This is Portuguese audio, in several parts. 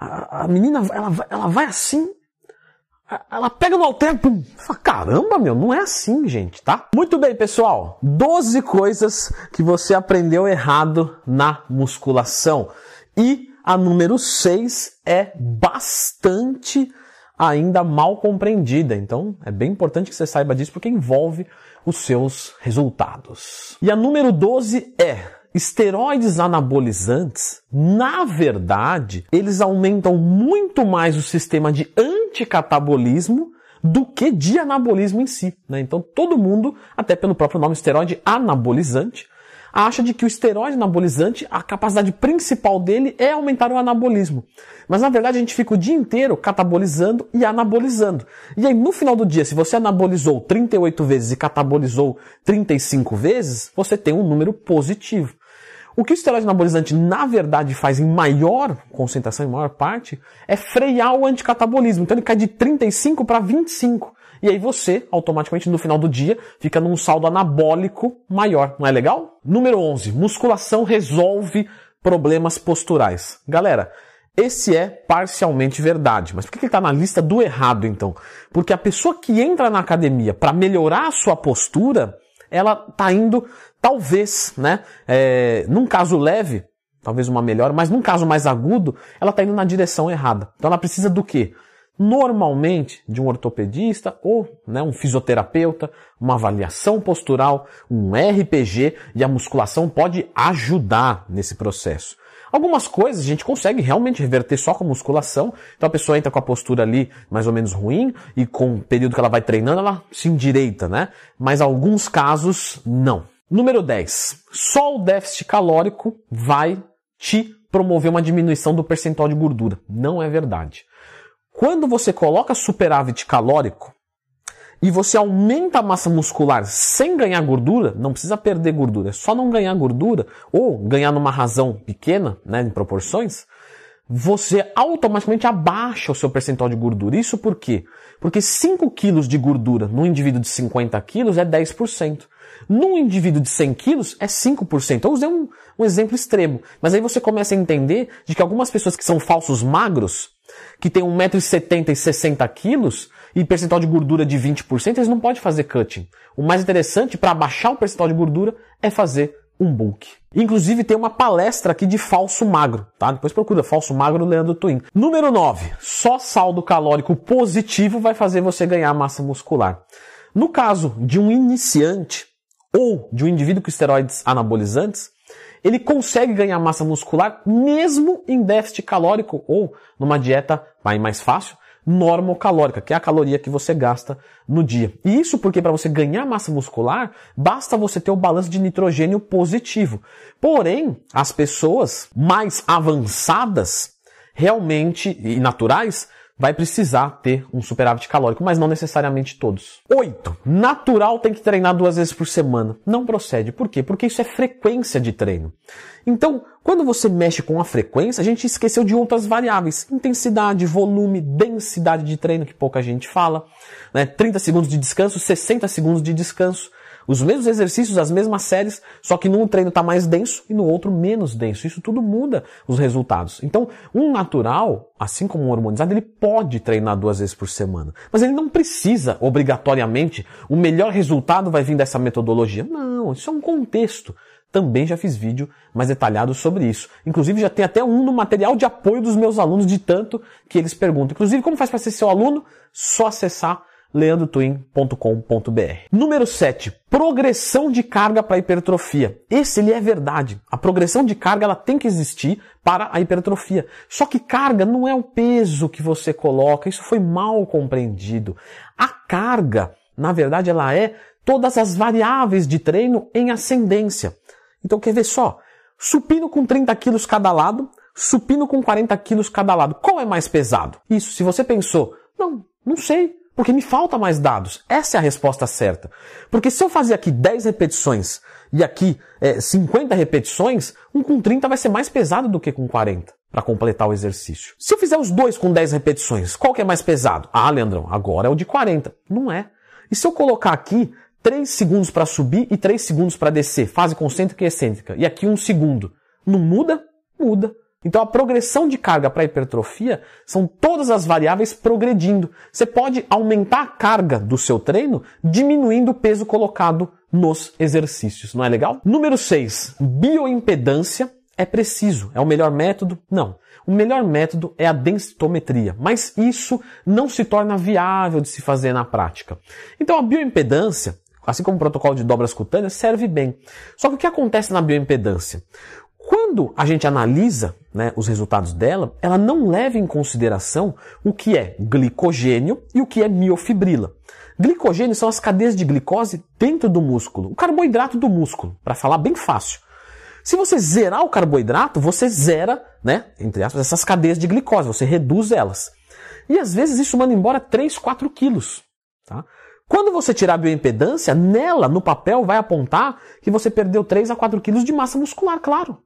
a, a menina ela, ela vai assim, ela pega no halter, pum. Fala, Caramba, meu, não é assim, gente, tá? Muito bem, pessoal. 12 coisas que você aprendeu errado na musculação. E a número 6 é bastante ainda mal compreendida. Então, é bem importante que você saiba disso porque envolve os seus resultados. E a número 12 é esteroides anabolizantes, na verdade, eles aumentam muito mais o sistema de anticatabolismo do que de anabolismo em si. Né? Então todo mundo, até pelo próprio nome esteroide anabolizante, acha de que o esteroide anabolizante, a capacidade principal dele é aumentar o anabolismo. Mas na verdade a gente fica o dia inteiro catabolizando e anabolizando. E aí no final do dia, se você anabolizou 38 vezes e catabolizou 35 vezes, você tem um número positivo. O que o esteroide anabolizante na verdade faz em maior concentração, em maior parte, é frear o anticatabolismo. Então ele cai de 35 para 25. E aí você, automaticamente, no final do dia, fica num saldo anabólico maior. Não é legal? Número 11. Musculação resolve problemas posturais. Galera, esse é parcialmente verdade. Mas por que ele está na lista do errado, então? Porque a pessoa que entra na academia para melhorar a sua postura, ela está indo, talvez, né, é, num caso leve, talvez uma melhora, mas num caso mais agudo, ela está indo na direção errada. Então ela precisa do quê? Normalmente de um ortopedista ou né, um fisioterapeuta, uma avaliação postural, um RPG e a musculação pode ajudar nesse processo. Algumas coisas a gente consegue realmente reverter só com musculação. Então a pessoa entra com a postura ali mais ou menos ruim e com o período que ela vai treinando ela se endireita, né? Mas alguns casos não. Número 10. Só o déficit calórico vai te promover uma diminuição do percentual de gordura. Não é verdade. Quando você coloca superávit calórico, e você aumenta a massa muscular sem ganhar gordura, não precisa perder gordura, é só não ganhar gordura, ou ganhar numa razão pequena, né, em proporções, você automaticamente abaixa o seu percentual de gordura. Isso por quê? Porque 5 quilos de gordura num indivíduo de 50 quilos é 10%. Num indivíduo de 100 quilos é 5%. Eu usei um, um exemplo extremo. Mas aí você começa a entender de que algumas pessoas que são falsos magros, que têm 1,70m e 60 quilos, e percentual de gordura de 20%, eles não podem fazer cutting. O mais interessante para baixar o percentual de gordura é fazer um bulk. Inclusive tem uma palestra aqui de falso magro, tá? Depois procura falso magro Leandro Twin. Número 9. Só saldo calórico positivo vai fazer você ganhar massa muscular. No caso de um iniciante ou de um indivíduo com esteroides anabolizantes, ele consegue ganhar massa muscular mesmo em déficit calórico ou numa dieta mais fácil, normocalórica, que é a caloria que você gasta no dia. E isso porque para você ganhar massa muscular, basta você ter o balanço de nitrogênio positivo. Porém, as pessoas mais avançadas, realmente e naturais, vai precisar ter um superávit calórico, mas não necessariamente todos. 8. Natural tem que treinar duas vezes por semana. Não procede. Por quê? Porque isso é frequência de treino. Então, quando você mexe com a frequência, a gente esqueceu de outras variáveis. Intensidade, volume, densidade de treino, que pouca gente fala. Né? 30 segundos de descanso, 60 segundos de descanso. Os mesmos exercícios, as mesmas séries, só que num treino está mais denso e no outro menos denso. Isso tudo muda os resultados. Então, um natural, assim como um hormonizado, ele pode treinar duas vezes por semana. Mas ele não precisa, obrigatoriamente, o melhor resultado vai vir dessa metodologia. Não, isso é um contexto. Também já fiz vídeo mais detalhado sobre isso. Inclusive já tem até um no material de apoio dos meus alunos, de tanto que eles perguntam. Inclusive, como faz para ser seu aluno? Só acessar leandrotwin.com.br. Número 7, progressão de carga para hipertrofia. Esse ele é verdade. A progressão de carga ela tem que existir para a hipertrofia. Só que carga não é o peso que você coloca, isso foi mal compreendido. A carga, na verdade, ela é todas as variáveis de treino em ascendência. Então quer ver só? Supino com 30 quilos cada lado, supino com 40 quilos cada lado. Qual é mais pesado? Isso, se você pensou, não, não sei. Porque me falta mais dados. Essa é a resposta certa. Porque se eu fazer aqui 10 repetições e aqui é, 50 repetições, um com 30 vai ser mais pesado do que com 40 para completar o exercício. Se eu fizer os dois com 10 repetições, qual que é mais pesado? Ah, Leandrão, agora é o de 40. Não é. E se eu colocar aqui 3 segundos para subir e 3 segundos para descer, fase concêntrica e excêntrica, e aqui um segundo, não muda? Muda. Então a progressão de carga para hipertrofia são todas as variáveis progredindo. Você pode aumentar a carga do seu treino diminuindo o peso colocado nos exercícios. Não é legal? Número 6. Bioimpedância é preciso. É o melhor método? Não. O melhor método é a densitometria, mas isso não se torna viável de se fazer na prática. Então a bioimpedância, assim como o protocolo de dobras cutâneas, serve bem. Só que o que acontece na bioimpedância? Quando a gente analisa né, os resultados dela, ela não leva em consideração o que é glicogênio e o que é miofibrila. Glicogênio são as cadeias de glicose dentro do músculo, o carboidrato do músculo, para falar bem fácil. Se você zerar o carboidrato, você zera, né, entre aspas, essas cadeias de glicose, você reduz elas. E às vezes isso manda embora 3, 4 quilos. Tá? Quando você tirar a bioimpedância, nela, no papel, vai apontar que você perdeu 3 a 4 quilos de massa muscular, claro.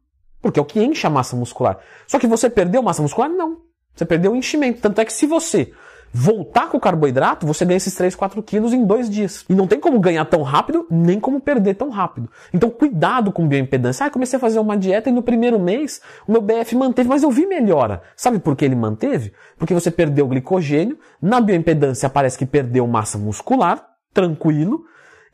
Porque é o que enche a massa muscular. Só que você perdeu massa muscular? Não. Você perdeu o enchimento. Tanto é que se você voltar com o carboidrato, você ganha esses 3, 4 quilos em dois dias. E não tem como ganhar tão rápido, nem como perder tão rápido. Então cuidado com bioimpedância. Ah, comecei a fazer uma dieta e no primeiro mês o meu BF manteve, mas eu vi melhora. Sabe por que ele manteve? Porque você perdeu glicogênio, na bioimpedância parece que perdeu massa muscular, tranquilo,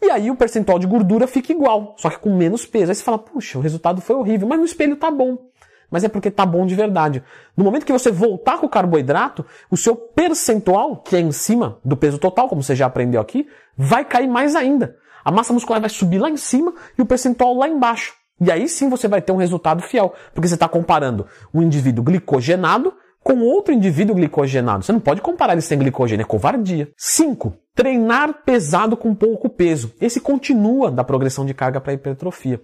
e aí o percentual de gordura fica igual, só que com menos peso. Aí você fala, puxa, o resultado foi horrível, mas no espelho tá bom mas é porque tá bom de verdade. No momento que você voltar com o carboidrato, o seu percentual, que é em cima do peso total, como você já aprendeu aqui, vai cair mais ainda. A massa muscular vai subir lá em cima e o percentual lá embaixo. E aí sim você vai ter um resultado fiel, porque você está comparando um indivíduo glicogenado com outro indivíduo glicogenado. Você não pode comparar ele sem glicogênio, é covardia. 5. Treinar pesado com pouco peso. Esse continua da progressão de carga para hipertrofia.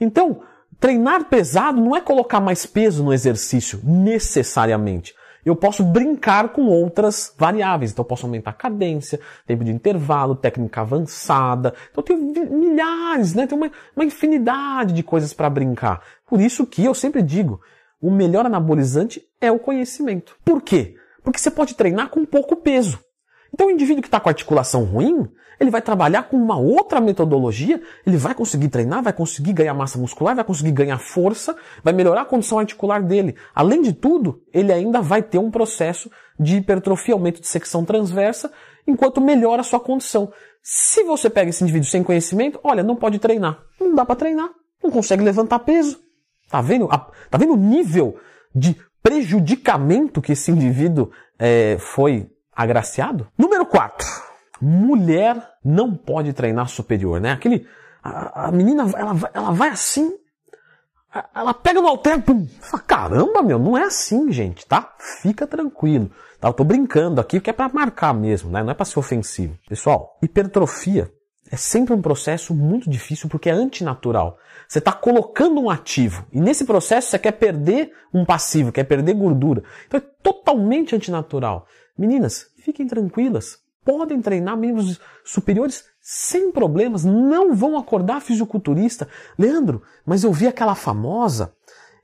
Então, Treinar pesado não é colocar mais peso no exercício, necessariamente. Eu posso brincar com outras variáveis. Então, eu posso aumentar a cadência, tempo de intervalo, técnica avançada. Então, tenho milhares, né? Tem uma, uma infinidade de coisas para brincar. Por isso que eu sempre digo, o melhor anabolizante é o conhecimento. Por quê? Porque você pode treinar com pouco peso. Então, o indivíduo que está com articulação ruim, ele vai trabalhar com uma outra metodologia, ele vai conseguir treinar, vai conseguir ganhar massa muscular, vai conseguir ganhar força, vai melhorar a condição articular dele. Além de tudo, ele ainda vai ter um processo de hipertrofia, aumento de secção transversa, enquanto melhora a sua condição. Se você pega esse indivíduo sem conhecimento, olha, não pode treinar. Não dá para treinar. Não consegue levantar peso. Tá vendo? Tá vendo o nível de prejudicamento que esse indivíduo é, foi agraciado? Número 4 mulher não pode treinar superior, né? Aquele, a, a menina, ela, ela vai assim, ela pega no halter, pum, fala, caramba, meu, não é assim, gente, tá? Fica tranquilo. Tá? Eu tô brincando aqui, que é para marcar mesmo, né? Não é para ser ofensivo. Pessoal, hipertrofia é sempre um processo muito difícil porque é antinatural. Você está colocando um ativo e nesse processo você quer perder um passivo, quer perder gordura. Então é totalmente antinatural. Meninas, fiquem tranquilas podem treinar membros superiores sem problemas, não vão acordar fisiculturista. Leandro, mas eu vi aquela famosa,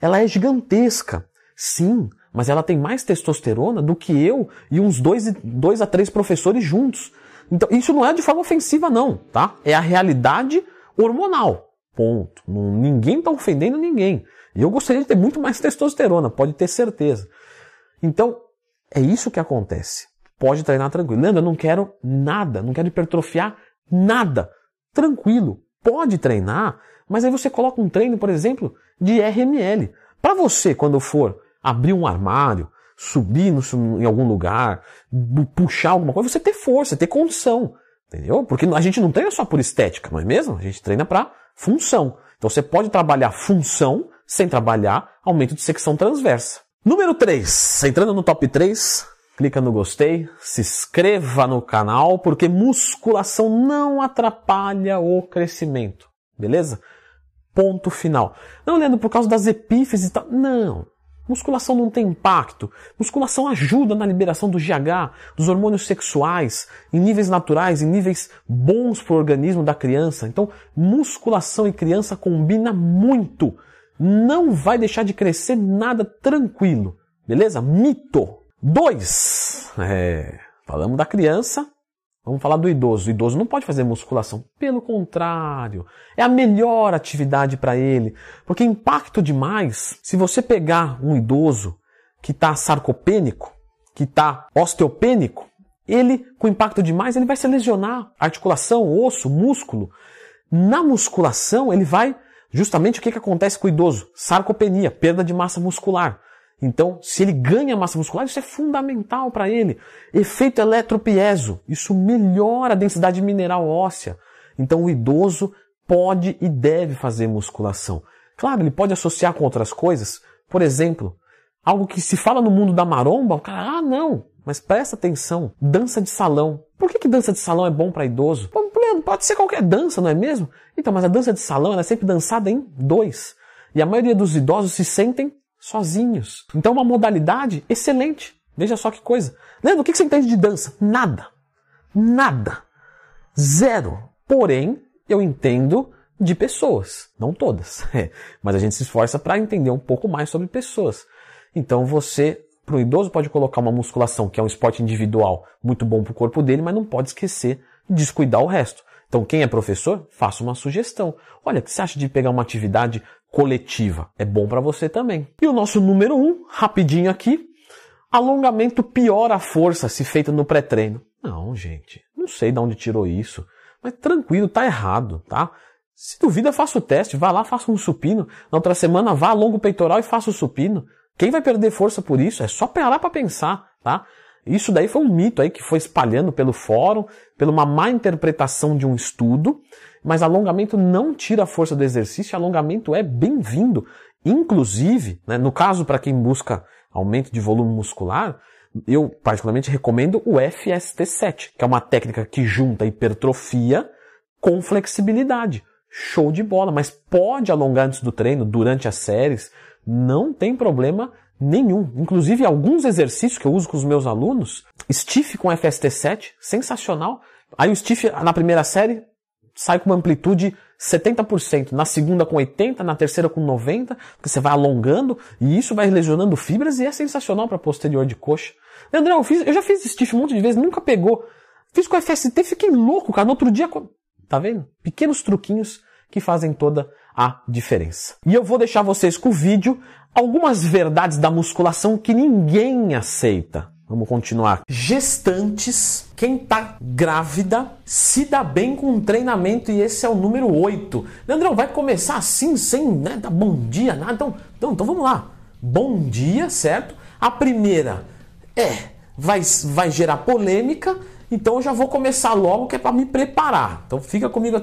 ela é gigantesca. Sim, mas ela tem mais testosterona do que eu e uns dois, dois a três professores juntos. Então, isso não é de forma ofensiva, não, tá? É a realidade hormonal. Ponto. Ninguém está ofendendo ninguém. E eu gostaria de ter muito mais testosterona, pode ter certeza. Então, é isso que acontece pode treinar tranquilo. Leandro, eu não quero nada, não quero hipertrofiar nada. Tranquilo, pode treinar, mas aí você coloca um treino, por exemplo, de RML. Para você, quando for abrir um armário, subir no, em algum lugar, puxar alguma coisa, você ter força, ter condição. Entendeu? Porque a gente não treina só por estética, não é mesmo? A gente treina para função. Então você pode trabalhar função sem trabalhar aumento de secção transversa. Número 3, entrando no top 3, clica no gostei, se inscreva no canal, porque musculação não atrapalha o crescimento, beleza? Ponto final. Não, Leandro, por causa das epífises e tal. Não. Musculação não tem impacto. Musculação ajuda na liberação do GH, dos hormônios sexuais, em níveis naturais, em níveis bons para o organismo da criança. Então, musculação e criança combina muito. Não vai deixar de crescer nada tranquilo. Beleza? Mito. Dois, é, falamos da criança, Vamos falar do idoso. O idoso não pode fazer musculação. Pelo contrário, é a melhor atividade para ele. Porque impacto demais, se você pegar um idoso que está sarcopênico, que está osteopênico, ele, com impacto demais, ele vai se lesionar. Articulação, osso, músculo. Na musculação, ele vai justamente o que, que acontece com o idoso? Sarcopenia, perda de massa muscular. Então, se ele ganha massa muscular, isso é fundamental para ele. Efeito eletropieso, isso melhora a densidade mineral óssea. Então, o idoso pode e deve fazer musculação. Claro, ele pode associar com outras coisas. Por exemplo, algo que se fala no mundo da maromba, o cara, ah, não, mas presta atenção, dança de salão. Por que, que dança de salão é bom para idoso? Pode ser qualquer dança, não é mesmo? Então, mas a dança de salão é sempre dançada em dois. E a maioria dos idosos se sentem sozinhos. Então, uma modalidade excelente. Veja só que coisa. Leandro, o que você entende de dança? Nada. Nada. Zero. Porém, eu entendo de pessoas. Não todas. É. Mas a gente se esforça para entender um pouco mais sobre pessoas. Então, você, para o idoso, pode colocar uma musculação, que é um esporte individual muito bom para o corpo dele, mas não pode esquecer descuidar o resto. Então, quem é professor, faça uma sugestão. Olha, o que você acha de pegar uma atividade coletiva. É bom para você também. E o nosso número um, rapidinho aqui, alongamento piora a força se feito no pré-treino. Não, gente, não sei de onde tirou isso, mas tranquilo, tá errado, tá? Se duvida, faça o teste, vá lá, faça um supino. Na outra semana, vá alonga o peitoral e faça o supino. Quem vai perder força por isso? É só parar para pensar, tá? Isso daí foi um mito aí que foi espalhando pelo fórum, pela uma má interpretação de um estudo, mas alongamento não tira a força do exercício, alongamento é bem-vindo. Inclusive, né, no caso para quem busca aumento de volume muscular, eu particularmente recomendo o FST7, que é uma técnica que junta hipertrofia com flexibilidade. Show de bola, mas pode alongar antes do treino, durante as séries, não tem problema nenhum. Inclusive, alguns exercícios que eu uso com os meus alunos, stiff com FST7, sensacional. Aí o stiff na primeira série sai com uma amplitude 70%, na segunda com 80%, na terceira com 90%, porque você vai alongando e isso vai lesionando fibras e é sensacional para posterior de coxa. André, eu, fiz, eu já fiz stiff um monte de vezes, nunca pegou. Fiz com FST, fiquei louco, cara. No outro dia, tá vendo? Pequenos truquinhos que fazem toda a diferença. E eu vou deixar vocês com o vídeo algumas verdades da musculação que ninguém aceita. Vamos continuar. Gestantes, quem tá grávida, se dá bem com o treinamento e esse é o número 8. Leandrão, vai começar assim, sem né, dar bom dia, nada. Então, então, então vamos lá. Bom dia, certo? A primeira é, vai, vai gerar polêmica, então eu já vou começar logo que é para me preparar. Então fica comigo